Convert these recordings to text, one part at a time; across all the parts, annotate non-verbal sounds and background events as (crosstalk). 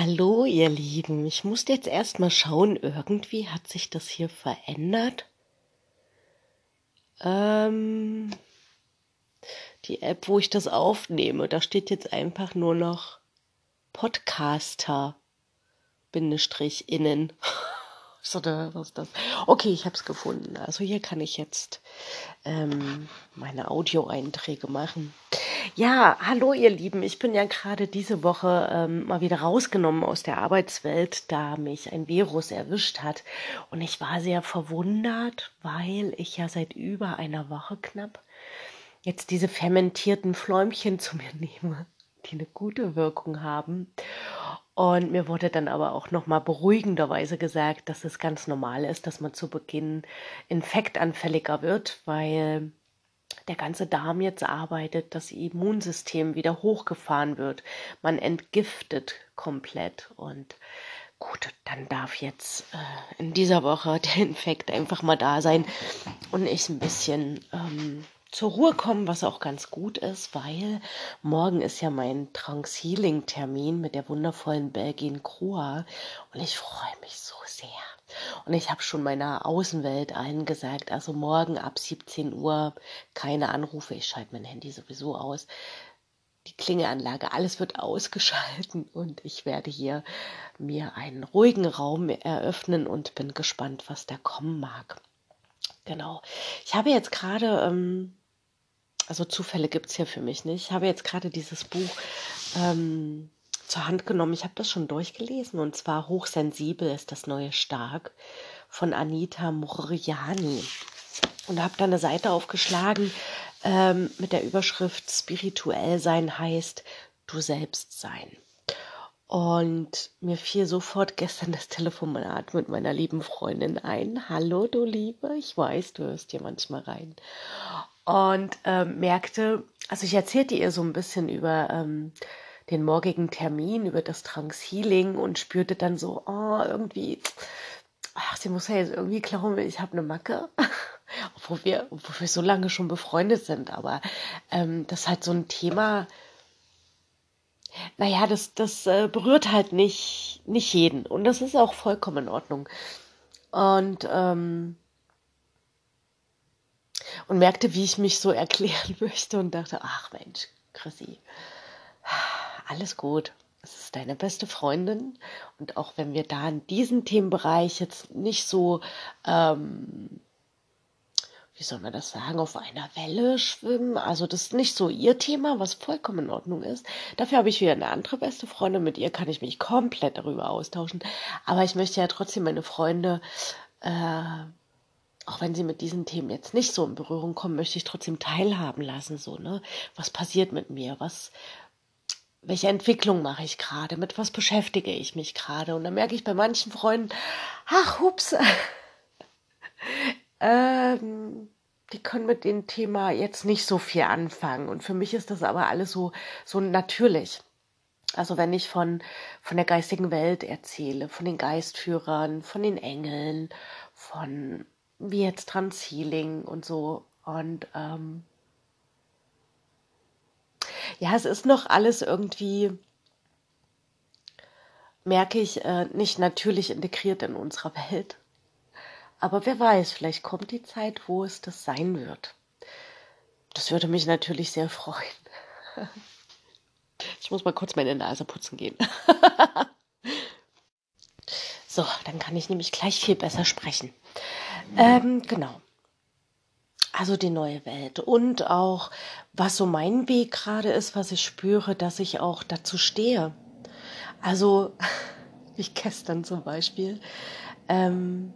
Hallo, ihr Lieben. Ich musste jetzt erstmal schauen, irgendwie hat sich das hier verändert. Ähm, die App, wo ich das aufnehme, da steht jetzt einfach nur noch Podcaster (laughs) Innen. Oder was das? Okay, ich habe es gefunden. Also hier kann ich jetzt ähm, meine Audioeinträge machen. Ja, hallo ihr Lieben. Ich bin ja gerade diese Woche ähm, mal wieder rausgenommen aus der Arbeitswelt, da mich ein Virus erwischt hat. Und ich war sehr verwundert, weil ich ja seit über einer Woche knapp jetzt diese fermentierten Fläumchen zu mir (laughs) nehme, die eine gute Wirkung haben. Und mir wurde dann aber auch nochmal beruhigenderweise gesagt, dass es ganz normal ist, dass man zu Beginn infektanfälliger wird, weil der ganze Darm jetzt arbeitet, das Immunsystem wieder hochgefahren wird. Man entgiftet komplett und gut, dann darf jetzt äh, in dieser Woche der Infekt einfach mal da sein und ich ein bisschen ähm, zur Ruhe kommen, was auch ganz gut ist, weil morgen ist ja mein Trance-Healing-Termin mit der wundervollen Belgien Kroa und ich freue mich so sehr. Und ich habe schon meiner Außenwelt allen gesagt, also morgen ab 17 Uhr keine Anrufe, ich schalte mein Handy sowieso aus. Die Klingeanlage, alles wird ausgeschalten und ich werde hier mir einen ruhigen Raum eröffnen und bin gespannt, was da kommen mag. Genau. Ich habe jetzt gerade ähm, also Zufälle gibt es hier für mich nicht. Ich habe jetzt gerade dieses Buch ähm, zur Hand genommen. Ich habe das schon durchgelesen und zwar Hochsensibel ist das neue Stark von Anita Moriani. Und habe da eine Seite aufgeschlagen ähm, mit der Überschrift Spirituell sein heißt du selbst sein. Und mir fiel sofort gestern das Telefonat mit meiner lieben Freundin ein. Hallo, du Liebe, ich weiß, du hörst hier manchmal rein und ähm, merkte, also ich erzählte ihr so ein bisschen über ähm, den morgigen Termin, über das Trance-Healing und spürte dann so, oh, irgendwie, ach, sie muss ja jetzt irgendwie glauben, ich habe eine Macke. (laughs) obwohl, wir, obwohl wir so lange schon befreundet sind, aber ähm, das ist halt so ein Thema, naja, das, das äh, berührt halt nicht, nicht jeden und das ist auch vollkommen in Ordnung. Und ähm, und merkte, wie ich mich so erklären (laughs) möchte und dachte, ach Mensch, Chrissy, alles gut. Es ist deine beste Freundin und auch wenn wir da in diesem Themenbereich jetzt nicht so, ähm, wie soll man das sagen, auf einer Welle schwimmen, also das ist nicht so ihr Thema, was vollkommen in Ordnung ist. Dafür habe ich wieder eine andere beste Freundin, mit ihr kann ich mich komplett darüber austauschen. Aber ich möchte ja trotzdem meine Freunde äh, auch wenn sie mit diesen Themen jetzt nicht so in Berührung kommen, möchte ich trotzdem teilhaben lassen, so, ne? Was passiert mit mir? Was, welche Entwicklung mache ich gerade? Mit was beschäftige ich mich gerade? Und dann merke ich bei manchen Freunden, ach, hups, (laughs) ähm, die können mit dem Thema jetzt nicht so viel anfangen. Und für mich ist das aber alles so, so natürlich. Also wenn ich von, von der geistigen Welt erzähle, von den Geistführern, von den Engeln, von wie jetzt Transhealing und so. Und ähm, ja, es ist noch alles irgendwie, merke ich, äh, nicht natürlich integriert in unserer Welt. Aber wer weiß, vielleicht kommt die Zeit, wo es das sein wird. Das würde mich natürlich sehr freuen. Ich muss mal kurz meine Nase putzen gehen. (laughs) So, dann kann ich nämlich gleich viel besser sprechen. Ähm, genau. Also die neue Welt und auch, was so mein Weg gerade ist, was ich spüre, dass ich auch dazu stehe. Also, (laughs) wie gestern zum Beispiel. Ähm,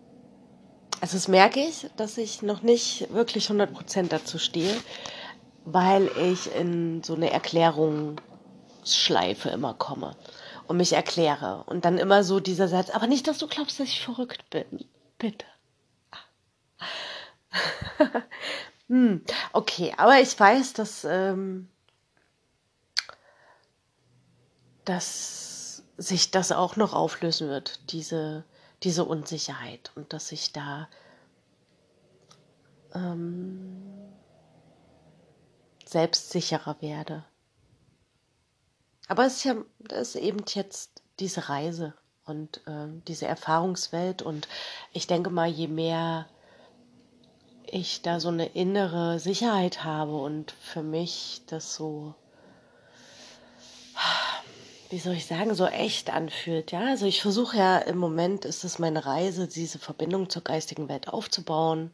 also das merke ich, dass ich noch nicht wirklich 100% dazu stehe, weil ich in so eine Erklärungsschleife immer komme und mich erkläre. Und dann immer so dieser Satz, aber nicht, dass du glaubst, dass ich verrückt bin. Bitte. (laughs) hm, okay, aber ich weiß, dass, ähm, dass sich das auch noch auflösen wird, diese, diese Unsicherheit und dass ich da ähm, selbstsicherer werde. Aber es ist ja das ist eben jetzt diese Reise und äh, diese Erfahrungswelt. Und ich denke mal, je mehr ich da so eine innere Sicherheit habe und für mich das so, wie soll ich sagen, so echt anfühlt. Ja, also ich versuche ja im Moment ist es meine Reise, diese Verbindung zur geistigen Welt aufzubauen,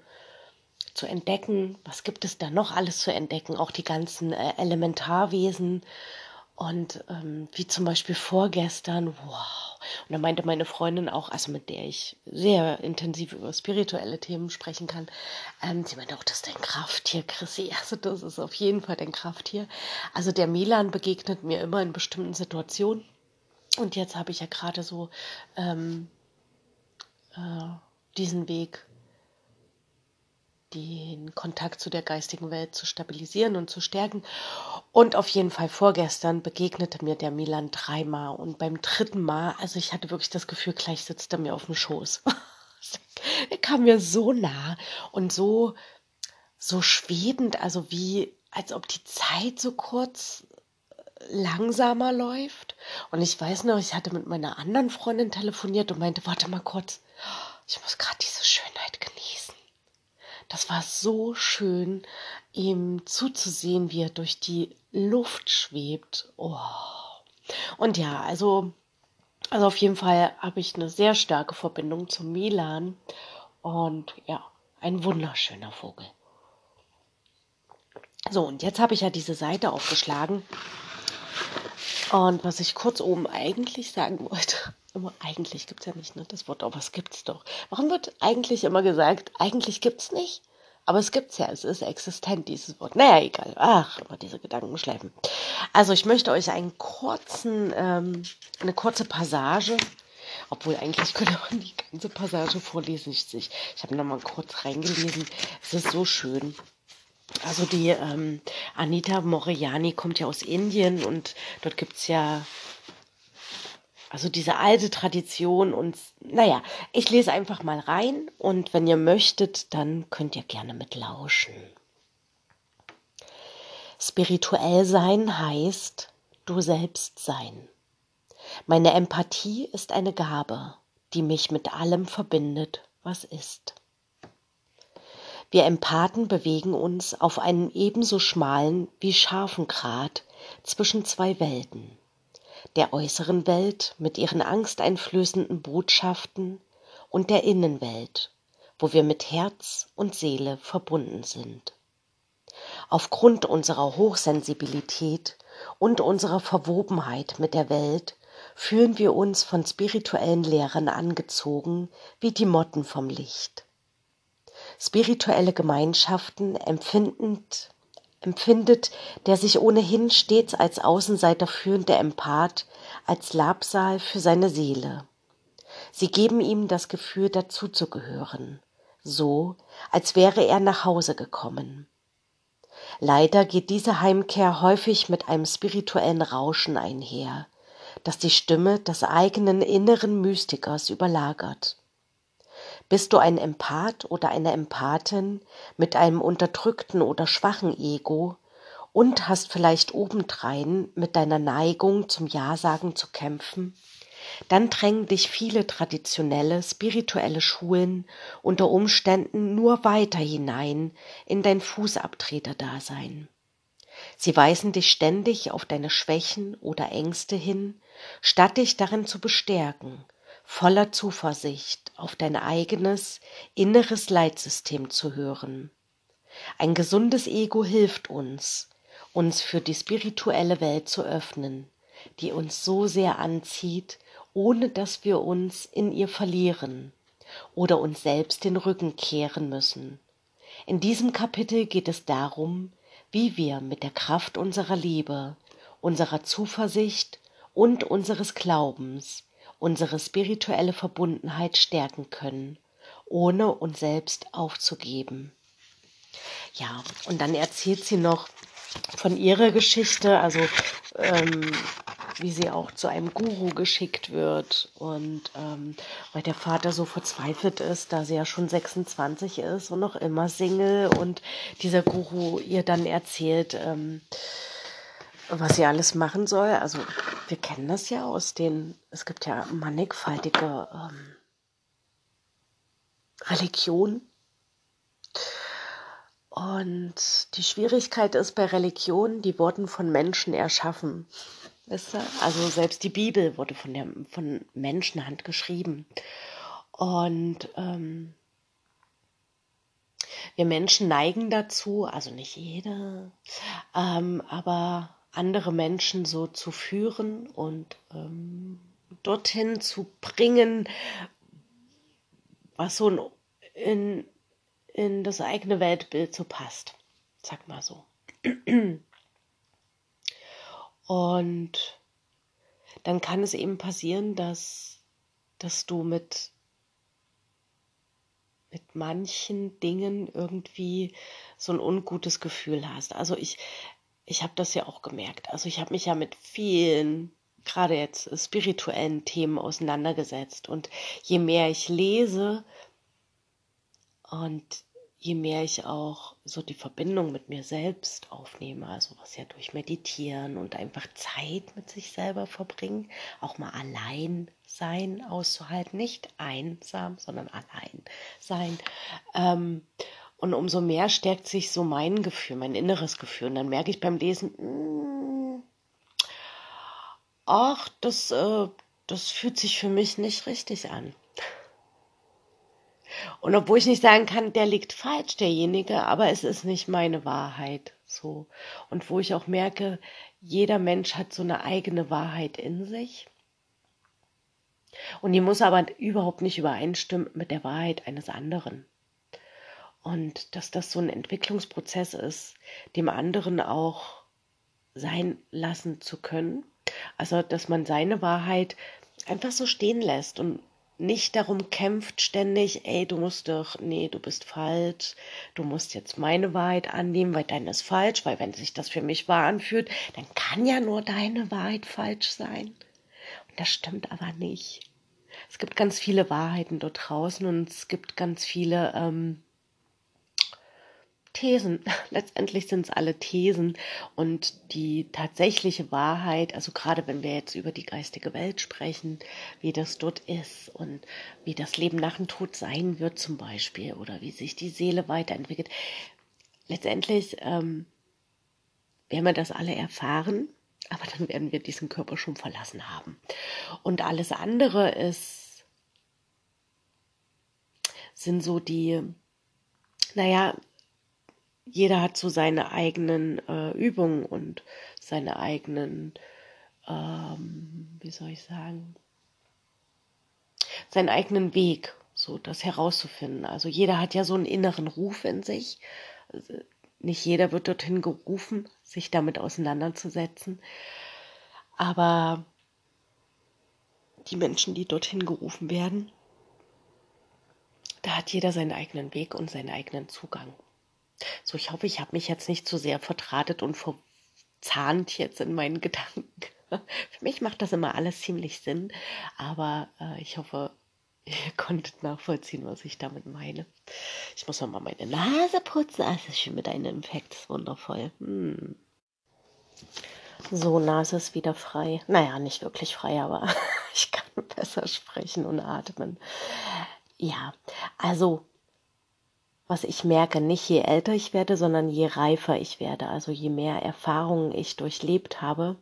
zu entdecken. Was gibt es da noch alles zu entdecken? Auch die ganzen äh, Elementarwesen und ähm, wie zum Beispiel vorgestern, wow. Und da meinte meine Freundin auch, also mit der ich sehr intensiv über spirituelle Themen sprechen kann, ähm, sie meinte auch, das ist dein Krafttier, Chrissy. (laughs) Also das ist auf jeden Fall dein Krafttier. Also der Milan begegnet mir immer in bestimmten Situationen. Und jetzt habe ich ja gerade so ähm, äh, diesen Weg den Kontakt zu der geistigen Welt zu stabilisieren und zu stärken. Und auf jeden Fall vorgestern begegnete mir der Milan dreimal und beim dritten Mal, also ich hatte wirklich das Gefühl, gleich sitzt er mir auf dem Schoß. (laughs) er kam mir so nah und so, so schwebend, also wie, als ob die Zeit so kurz langsamer läuft. Und ich weiß noch, ich hatte mit meiner anderen Freundin telefoniert und meinte, warte mal kurz, ich muss gerade diese genießen. Das war so schön, ihm zuzusehen, wie er durch die Luft schwebt. Oh. Und ja, also, also auf jeden Fall habe ich eine sehr starke Verbindung zum Milan. Und ja, ein wunderschöner Vogel. So, und jetzt habe ich ja diese Seite aufgeschlagen. Und was ich kurz oben eigentlich sagen wollte, immer eigentlich gibt es ja nicht, ne, das Wort, aber es gibt es doch. Warum wird eigentlich immer gesagt, eigentlich gibt es nicht? Aber es gibt es ja, es ist existent, dieses Wort. Naja, egal. Ach, immer diese Gedanken schleifen. Also ich möchte euch einen kurzen, ähm, eine kurze Passage, obwohl eigentlich könnte man (laughs) die ganze Passage vorlesen. Ich, ich, ich habe nochmal kurz reingelesen. Es ist so schön. Also die ähm, Anita Moriani kommt ja aus Indien und dort gibt es ja also diese alte Tradition und naja, ich lese einfach mal rein und wenn ihr möchtet, dann könnt ihr gerne mitlauschen. Spirituell sein heißt du selbst sein. Meine Empathie ist eine Gabe, die mich mit allem verbindet, was ist. Wir Empathen bewegen uns auf einem ebenso schmalen wie scharfen Grat zwischen zwei Welten der äußeren Welt mit ihren angsteinflößenden Botschaften und der Innenwelt, wo wir mit Herz und Seele verbunden sind. Aufgrund unserer Hochsensibilität und unserer Verwobenheit mit der Welt fühlen wir uns von spirituellen Lehrern angezogen wie die Motten vom Licht. Spirituelle Gemeinschaften empfindend empfindet der sich ohnehin stets als Außenseiter führende Empath als Labsal für seine Seele. Sie geben ihm das Gefühl dazuzugehören, so als wäre er nach Hause gekommen. Leider geht diese Heimkehr häufig mit einem spirituellen Rauschen einher, das die Stimme des eigenen inneren Mystikers überlagert. Bist du ein Empath oder eine Empathin mit einem unterdrückten oder schwachen Ego und hast vielleicht obendrein mit deiner Neigung zum Ja-Sagen zu kämpfen? Dann drängen dich viele traditionelle, spirituelle Schulen unter Umständen nur weiter hinein in dein Fußabtreterdasein. Sie weisen dich ständig auf deine Schwächen oder Ängste hin, statt dich darin zu bestärken voller Zuversicht auf dein eigenes inneres Leitsystem zu hören. Ein gesundes Ego hilft uns, uns für die spirituelle Welt zu öffnen, die uns so sehr anzieht, ohne dass wir uns in ihr verlieren oder uns selbst den Rücken kehren müssen. In diesem Kapitel geht es darum, wie wir mit der Kraft unserer Liebe, unserer Zuversicht und unseres Glaubens unsere spirituelle Verbundenheit stärken können, ohne uns selbst aufzugeben. Ja, und dann erzählt sie noch von ihrer Geschichte, also ähm, wie sie auch zu einem Guru geschickt wird und ähm, weil der Vater so verzweifelt ist, da sie ja schon 26 ist und noch immer Single und dieser Guru ihr dann erzählt, ähm, was sie alles machen soll. Also wir kennen das ja aus den, es gibt ja mannigfaltige ähm, Religionen. Und die Schwierigkeit ist bei Religionen, die wurden von Menschen erschaffen. Also selbst die Bibel wurde von, der, von Menschenhand geschrieben. Und ähm, wir Menschen neigen dazu, also nicht jeder, ähm, aber andere Menschen so zu führen und ähm, dorthin zu bringen, was so in, in das eigene Weltbild so passt. Sag mal so. Und dann kann es eben passieren, dass, dass du mit mit manchen Dingen irgendwie so ein ungutes Gefühl hast. Also ich, ich habe das ja auch gemerkt. Also ich habe mich ja mit vielen, gerade jetzt spirituellen Themen auseinandergesetzt. Und je mehr ich lese und je mehr ich auch so die Verbindung mit mir selbst aufnehme, also was ja durch Meditieren und einfach Zeit mit sich selber verbringen, auch mal allein sein auszuhalten, nicht einsam, sondern allein sein. Ähm, und umso mehr stärkt sich so mein Gefühl, mein inneres Gefühl. Und dann merke ich beim Lesen, mh, mm, ach, das, äh, das fühlt sich für mich nicht richtig an. Und obwohl ich nicht sagen kann, der liegt falsch, derjenige, aber es ist nicht meine Wahrheit. So. Und wo ich auch merke, jeder Mensch hat so eine eigene Wahrheit in sich. Und die muss aber überhaupt nicht übereinstimmen mit der Wahrheit eines anderen. Und dass das so ein Entwicklungsprozess ist, dem anderen auch sein lassen zu können. Also, dass man seine Wahrheit einfach so stehen lässt und nicht darum kämpft ständig, ey, du musst doch, nee, du bist falsch, du musst jetzt meine Wahrheit annehmen, weil deine ist falsch, weil wenn sich das für mich wahr anfühlt, dann kann ja nur deine Wahrheit falsch sein. Und das stimmt aber nicht. Es gibt ganz viele Wahrheiten dort draußen und es gibt ganz viele ähm, Thesen. (laughs) Letztendlich sind es alle Thesen und die tatsächliche Wahrheit, also gerade wenn wir jetzt über die geistige Welt sprechen, wie das dort ist und wie das Leben nach dem Tod sein wird zum Beispiel oder wie sich die Seele weiterentwickelt. Letztendlich ähm, werden wir das alle erfahren, aber dann werden wir diesen Körper schon verlassen haben. Und alles andere ist, sind so die, naja, jeder hat so seine eigenen äh, Übungen und seine eigenen, ähm, wie soll ich sagen, seinen eigenen Weg, so das herauszufinden. Also jeder hat ja so einen inneren Ruf in sich. Also nicht jeder wird dorthin gerufen, sich damit auseinanderzusetzen. Aber die Menschen, die dorthin gerufen werden, da hat jeder seinen eigenen Weg und seinen eigenen Zugang. So, ich hoffe, ich habe mich jetzt nicht zu sehr vertratet und verzahnt jetzt in meinen (laughs) Gedanken. Für mich macht das immer alles ziemlich Sinn, aber äh, ich hoffe, ihr konntet nachvollziehen, was ich damit meine. Ich muss noch mal meine Nase putzen. Ah, es ist schon mit einem Infekt. Ist wundervoll. Hm. So, Nase ist wieder frei. Naja, nicht wirklich frei, aber (laughs) ich kann besser sprechen und atmen. Ja, also was ich merke, nicht je älter ich werde, sondern je reifer ich werde, also je mehr Erfahrungen ich durchlebt habe,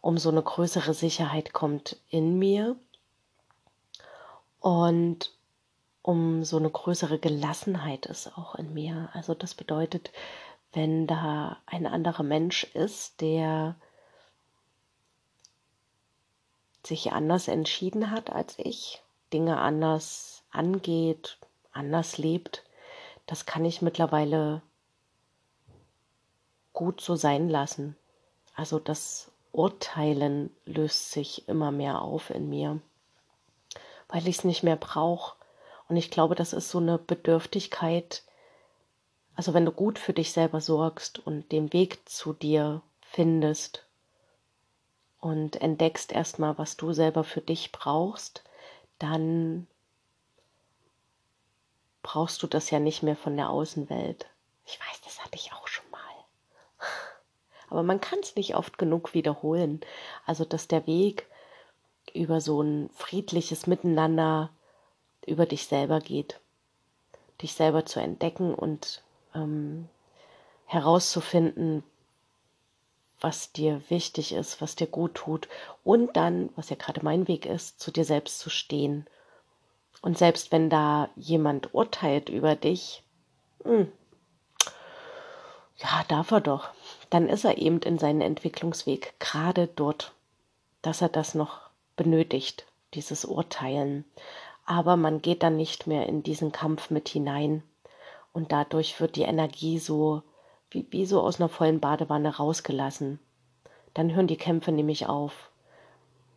umso eine größere Sicherheit kommt in mir und umso eine größere Gelassenheit ist auch in mir. Also das bedeutet, wenn da ein anderer Mensch ist, der sich anders entschieden hat als ich, Dinge anders angeht, anders lebt, das kann ich mittlerweile gut so sein lassen. Also das Urteilen löst sich immer mehr auf in mir, weil ich es nicht mehr brauche. Und ich glaube, das ist so eine Bedürftigkeit. Also wenn du gut für dich selber sorgst und den Weg zu dir findest und entdeckst erstmal, was du selber für dich brauchst, dann brauchst du das ja nicht mehr von der Außenwelt. Ich weiß, das hatte ich auch schon mal. (laughs) Aber man kann es nicht oft genug wiederholen. Also, dass der Weg über so ein friedliches Miteinander über dich selber geht. Dich selber zu entdecken und ähm, herauszufinden, was dir wichtig ist, was dir gut tut und dann, was ja gerade mein Weg ist, zu dir selbst zu stehen. Und selbst wenn da jemand urteilt über dich, mh, hm, ja, darf er doch, dann ist er eben in seinem Entwicklungsweg gerade dort, dass er das noch benötigt, dieses Urteilen. Aber man geht dann nicht mehr in diesen Kampf mit hinein und dadurch wird die Energie so wie, wie so aus einer vollen Badewanne rausgelassen. Dann hören die Kämpfe nämlich auf.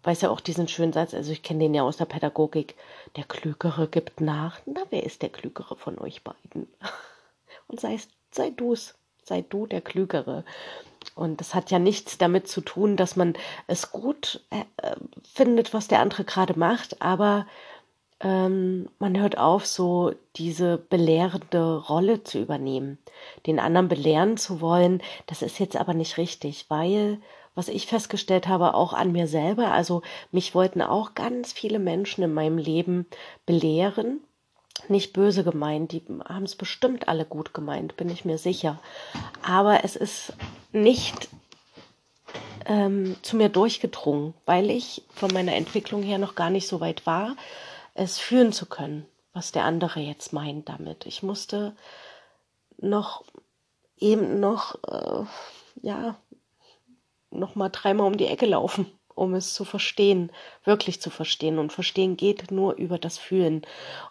Weiß ja auch diesen schönen Satz, also ich kenne den ja aus der Pädagogik, der Klügere gibt nach. Na, wer ist der Klügere von euch beiden? (laughs) Und sei, sei du's, sei du der Klügere. Und das hat ja nichts damit zu tun, dass man es gut äh, findet, was der andere gerade macht, aber ähm, man hört auf, so diese belehrende Rolle zu übernehmen. Den anderen belehren zu wollen, das ist jetzt aber nicht richtig, weil, was ich festgestellt habe, auch an mir selber, also mich wollten auch ganz viele Menschen in meinem Leben belehren. Nicht böse gemeint, die haben es bestimmt alle gut gemeint, bin ich mir sicher. Aber es ist nicht ähm, zu mir durchgedrungen, weil ich von meiner Entwicklung her noch gar nicht so weit war, es fühlen zu können, was der andere jetzt meint damit. Ich musste noch eben noch, äh, ja, noch mal dreimal um die Ecke laufen, um es zu verstehen, wirklich zu verstehen. Und verstehen geht nur über das Fühlen.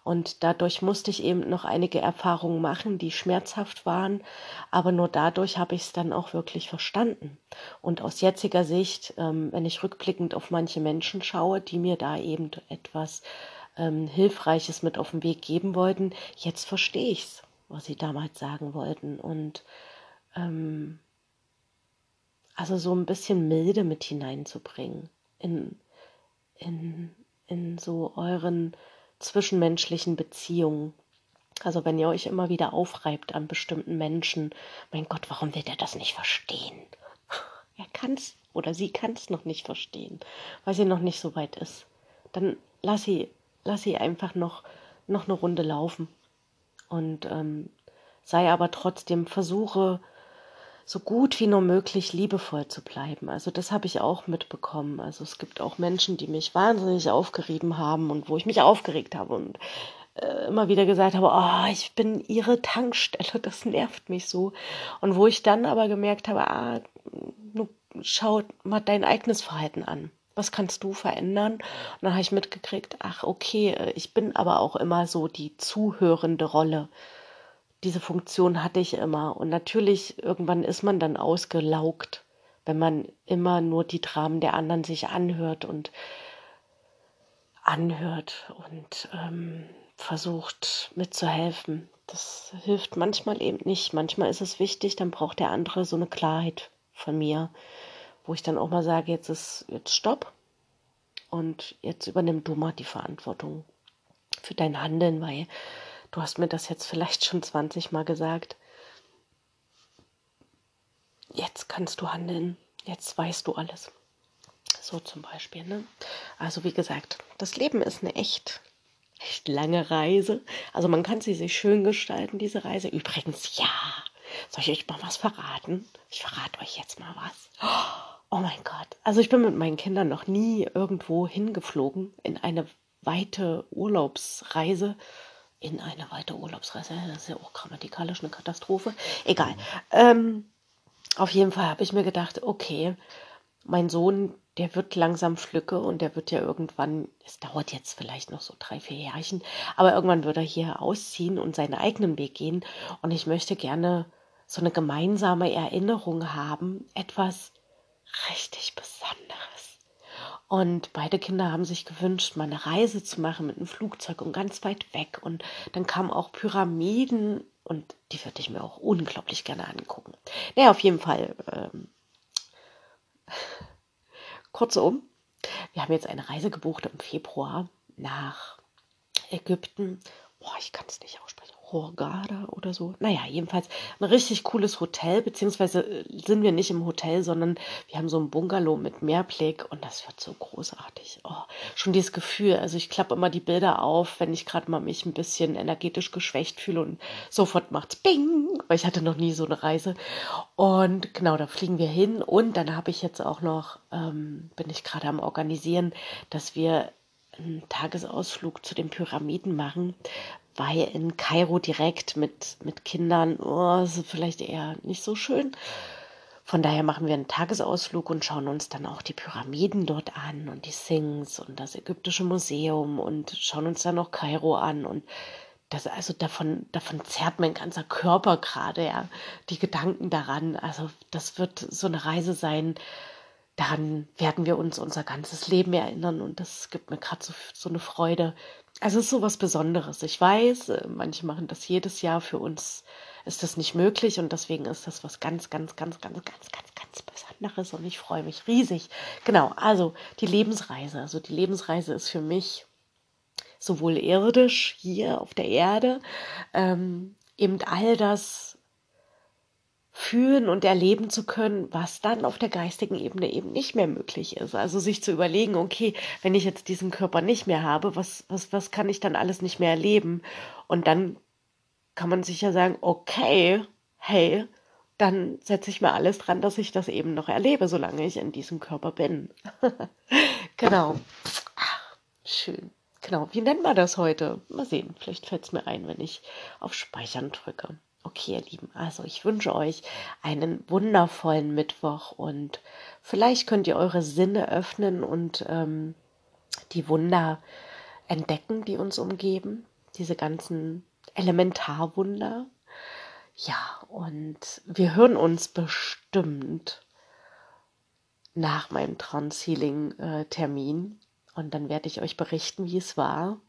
Und dadurch musste ich eben noch einige Erfahrungen machen, die schmerzhaft waren. Aber nur dadurch habe ich es dann auch wirklich verstanden. Und aus jetziger Sicht, ähm, wenn ich rückblickend auf manche Menschen schaue, die mir da eben etwas ähm, Hilfreiches mit auf den Weg geben wollten. Jetzt verstehe ich's, was sie damals sagen wollten. Und ähm, also so ein bisschen Milde mit hineinzubringen in, in, in so euren zwischenmenschlichen Beziehungen. Also wenn ihr euch immer wieder aufreibt an bestimmten Menschen, mein Gott, warum will der das nicht verstehen? (laughs) Er kann's oder sie kann's noch nicht verstehen, weil sie noch nicht so weit ist. Dann lass sie lass sie einfach noch, noch eine Runde laufen. Und ähm, sei aber trotzdem, versuche so gut wie nur möglich liebevoll zu bleiben. Also das habe ich auch mitbekommen. Also es gibt auch Menschen, die mich wahnsinnig aufgerieben haben und wo ich mich aufgeregt habe und äh, immer wieder gesagt habe, oh, ich bin ihre Tankstelle, das nervt mich so. Und wo ich dann aber gemerkt habe, ah, schau mal dein eigenes Verhalten an was kannst du verändern? Und dann habe ich mitgekriegt, ach okay, äh, ich bin aber auch immer so die zuhörende Rolle. Diese Funktion hatte ich immer. Und natürlich, irgendwann ist man dann ausgelaugt, wenn man immer nur die Dramen der anderen sich anhört und anhört und ähm, versucht mitzuhelfen. Das hilft manchmal eben nicht. Manchmal ist es wichtig, dann braucht der andere so eine Klarheit von mir wo ich dann auch mal sage, jetzt ist jetzt Stopp und jetzt übernimm du mal die Verantwortung für dein Handeln, weil du hast mir das jetzt vielleicht schon 20 Mal gesagt. Jetzt kannst du handeln, jetzt weißt du alles. So zum Beispiel. Ne? Also wie gesagt, das Leben ist eine echt, echt lange Reise. Also man kann sie sich schön gestalten, diese Reise. Übrigens, ja, soll ich euch mal was verraten? Ich verrate euch jetzt mal was. Oh, mein Gott. Also ich bin mit meinen Kindern noch nie irgendwo hingeflogen in eine weite Urlaubsreise. In eine weite Urlaubsreise. Das ist ja auch grammatikalisch eine Katastrophe. Egal. Ähm, auf jeden Fall habe ich mir gedacht, okay, mein Sohn, der wird langsam Flücke und der wird ja irgendwann, es dauert jetzt vielleicht noch so drei, vier Jährchen, aber irgendwann wird er hier ausziehen und seinen eigenen Weg gehen. Und ich möchte gerne so eine gemeinsame Erinnerung haben, etwas richtig Besonderes. Und beide Kinder haben sich gewünscht, mal eine Reise zu machen mit einem Flugzeug und ganz weit weg. Und dann kamen auch Pyramiden und die würde ich mir auch unglaublich gerne angucken. Naja, auf jeden Fall. Ähm, (laughs) kurzum, wir haben jetzt eine Reise gebucht im Februar nach Ägypten. Boah, ich kann es nicht aussprechen. Hurghada oder so. Naja, jedenfalls ein richtig cooles Hotel, beziehungsweise äh, sind wir nicht im Hotel, sondern wir haben so ein Bungalow mit Meerblick und das wird so großartig. Oh, schon dieses Gefühl, also ich klappe immer die Bilder auf, wenn ich gerade mal mich ein bisschen energetisch geschwächt fühle und sofort macht's Bing, weil ich hatte noch nie so eine Reise. Und genau, da fliegen wir hin und dann habe ich jetzt auch noch, ähm, bin ich gerade am Organisieren, dass wir einen Tagesausflug zu den Pyramiden machen, weil in Kairo direkt mit, mit Kindern, oh, ist vielleicht eher nicht so schön. Von daher machen wir einen Tagesausflug und schauen uns dann auch die Pyramiden dort an und die Sphinx und das ägyptische Museum und schauen uns dann noch Kairo an und das, also davon, davon zerrt mein ganzer Körper gerade, ja, die Gedanken daran. Also das wird so eine Reise sein, daran werden wir uns unser ganzes Leben erinnern und das gibt mir gerade so, so eine Freude. Also es ist so was Besonderes. Ich weiß, äh, manche machen das jedes Jahr. Für uns ist das nicht möglich und deswegen ist das was ganz, ganz, ganz, ganz, ganz, ganz, ganz Besonderes und ich freue mich riesig. Genau, also die Lebensreise. Also die Lebensreise ist für mich sowohl irdisch hier auf der Erde, ähm, eben all das fühlen und erleben zu können, was dann auf der geistigen Ebene eben nicht mehr möglich ist. Also sich zu überlegen, okay, wenn ich jetzt diesen Körper nicht mehr habe, was, was, was kann ich dann alles nicht mehr erleben? Und dann kann man sich ja sagen, okay, hey, dann setze ich mir alles dran, dass ich das eben noch erlebe, solange ich in diesem Körper bin. (laughs) genau. Ach, schön. Genau, wie nennt man das heute? Mal sehen, vielleicht fällt es mir ein, wenn ich auf Speichern drücke. Okay, ihr Lieben, also ich wünsche euch einen wundervollen Mittwoch und vielleicht könnt ihr eure Sinne öffnen und ähm, die Wunder entdecken, die uns umgeben, diese ganzen Elementarwunder. Ja, und wir hören uns bestimmt nach meinem Trance-Healing-Termin und dann werde ich euch berichten, wie es war.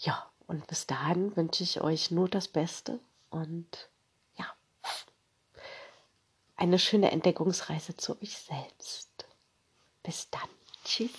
Ja, und bis dahin wünsche ich euch nur das Beste und ja, eine schöne Entdeckungsreise zu euch selbst. Bis dann. Tschüss.